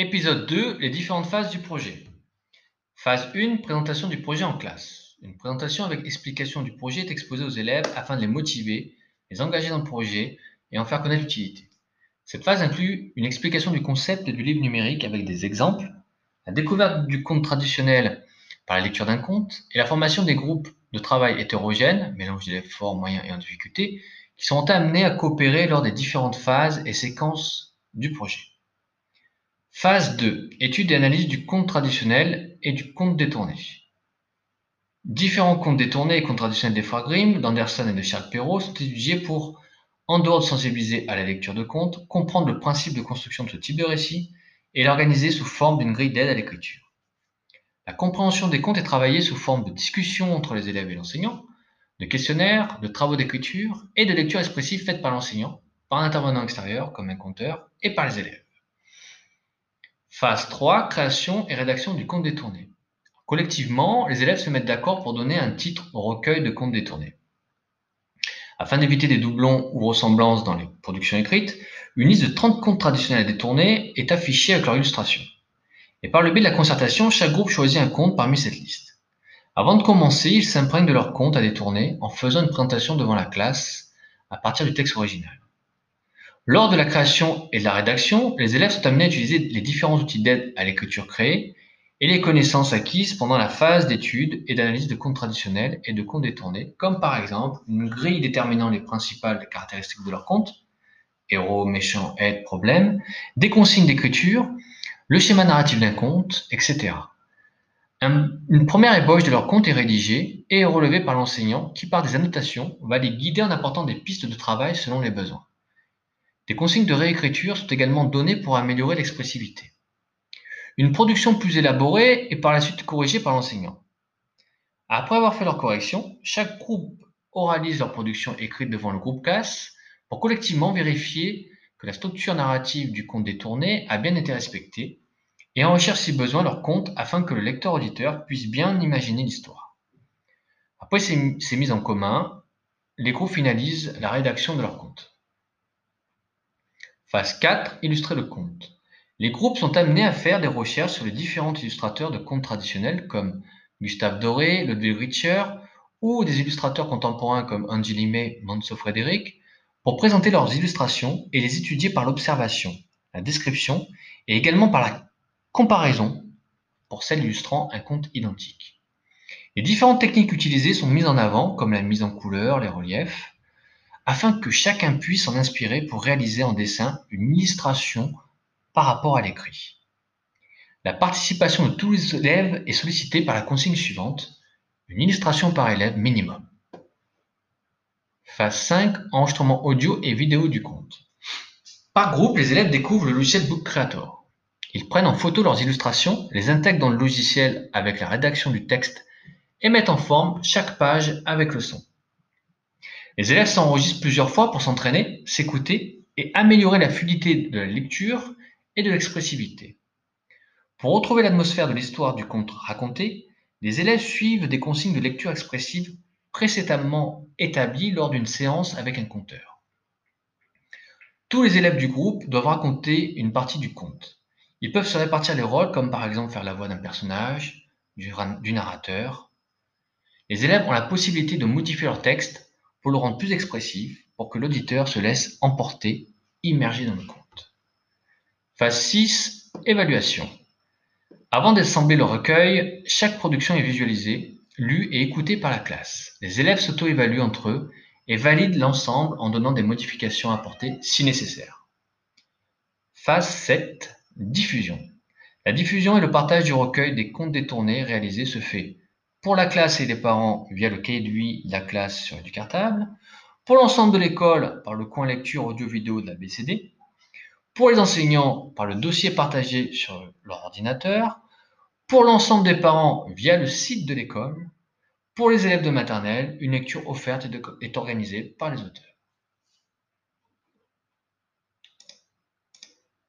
Épisode 2, les différentes phases du projet. Phase 1, présentation du projet en classe. Une présentation avec explication du projet est exposée aux élèves afin de les motiver, les engager dans le projet et en faire connaître l'utilité. Cette phase inclut une explication du concept du livre numérique avec des exemples, la découverte du compte traditionnel par la lecture d'un compte et la formation des groupes de travail hétérogènes, mélange d'élèves forts, moyens et en difficulté, qui sont amenés à coopérer lors des différentes phases et séquences du projet. Phase 2. Étude et analyse du compte traditionnel et du compte détourné. Différents comptes détournés et comptes traditionnels des Grimm, d'Anderson et de Charles Perrault sont étudiés pour, en dehors de sensibiliser à la lecture de comptes, comprendre le principe de construction de ce type de récit et l'organiser sous forme d'une grille d'aide à l'écriture. La compréhension des comptes est travaillée sous forme de discussions entre les élèves et l'enseignant, de questionnaires, de travaux d'écriture et de lecture expressive faites par l'enseignant, par un intervenant extérieur comme un compteur et par les élèves. Phase 3, création et rédaction du compte détourné. Collectivement, les élèves se mettent d'accord pour donner un titre au recueil de comptes détournés. Afin d'éviter des doublons ou ressemblances dans les productions écrites, une liste de 30 comptes traditionnels à détourner est affichée avec leur illustration. Et par le biais de la concertation, chaque groupe choisit un compte parmi cette liste. Avant de commencer, ils s'imprègnent de leur compte à détourner en faisant une présentation devant la classe à partir du texte original. Lors de la création et de la rédaction, les élèves sont amenés à utiliser les différents outils d'aide à l'écriture créés et les connaissances acquises pendant la phase d'étude et d'analyse de comptes traditionnels et de comptes détournés, comme par exemple une grille déterminant les principales caractéristiques de leur compte, héros, méchant, aide, problème, des consignes d'écriture, le schéma narratif d'un compte, etc. une première ébauche de leur compte est rédigée et est relevée par l'enseignant qui, par des annotations, va les guider en apportant des pistes de travail selon les besoins. Des consignes de réécriture sont également données pour améliorer l'expressivité. Une production plus élaborée est par la suite corrigée par l'enseignant. Après avoir fait leur correction, chaque groupe oralise leur production écrite devant le groupe classe pour collectivement vérifier que la structure narrative du conte détourné a bien été respectée et enrichir si besoin leur compte afin que le lecteur-auditeur puisse bien imaginer l'histoire. Après ces, mises en commun, les groupes finalisent la rédaction de leur compte. Phase 4. Illustrer le conte. Les groupes sont amenés à faire des recherches sur les différents illustrateurs de contes traditionnels comme Gustave Doré, Ludwig Richer ou des illustrateurs contemporains comme Angeli May, Manso Frédéric pour présenter leurs illustrations et les étudier par l'observation, la description et également par la comparaison pour celles illustrant un conte identique. Les différentes techniques utilisées sont mises en avant comme la mise en couleur, les reliefs, afin que chacun puisse s'en inspirer pour réaliser en dessin une illustration par rapport à l'écrit. La participation de tous les élèves est sollicitée par la consigne suivante, une illustration par élève minimum. Phase 5, enregistrement audio et vidéo du compte. Par groupe, les élèves découvrent le logiciel Book Creator. Ils prennent en photo leurs illustrations, les intègrent dans le logiciel avec la rédaction du texte et mettent en forme chaque page avec le son. Les élèves s'enregistrent plusieurs fois pour s'entraîner, s'écouter et améliorer la fluidité de la lecture et de l'expressivité. Pour retrouver l'atmosphère de l'histoire du conte raconté, les élèves suivent des consignes de lecture expressive précédemment établies lors d'une séance avec un conteur. Tous les élèves du groupe doivent raconter une partie du conte. Ils peuvent se répartir les rôles comme par exemple faire la voix d'un personnage, du, du narrateur. Les élèves ont la possibilité de modifier leur texte pour le rendre plus expressif, pour que l'auditeur se laisse emporter, immergé dans le conte. Phase 6. Évaluation. Avant d'assembler le recueil, chaque production est visualisée, lue et écoutée par la classe. Les élèves s'auto-évaluent entre eux et valident l'ensemble en donnant des modifications apportées si nécessaire. Phase 7. Diffusion. La diffusion et le partage du recueil des contes détournés réalisés se fait pour la classe et les parents via le cahier de de la classe sur du cartable, pour l'ensemble de l'école par le coin lecture audio-vidéo de la BCD, pour les enseignants par le dossier partagé sur leur ordinateur, pour l'ensemble des parents via le site de l'école, pour les élèves de maternelle, une lecture offerte est organisée par les auteurs.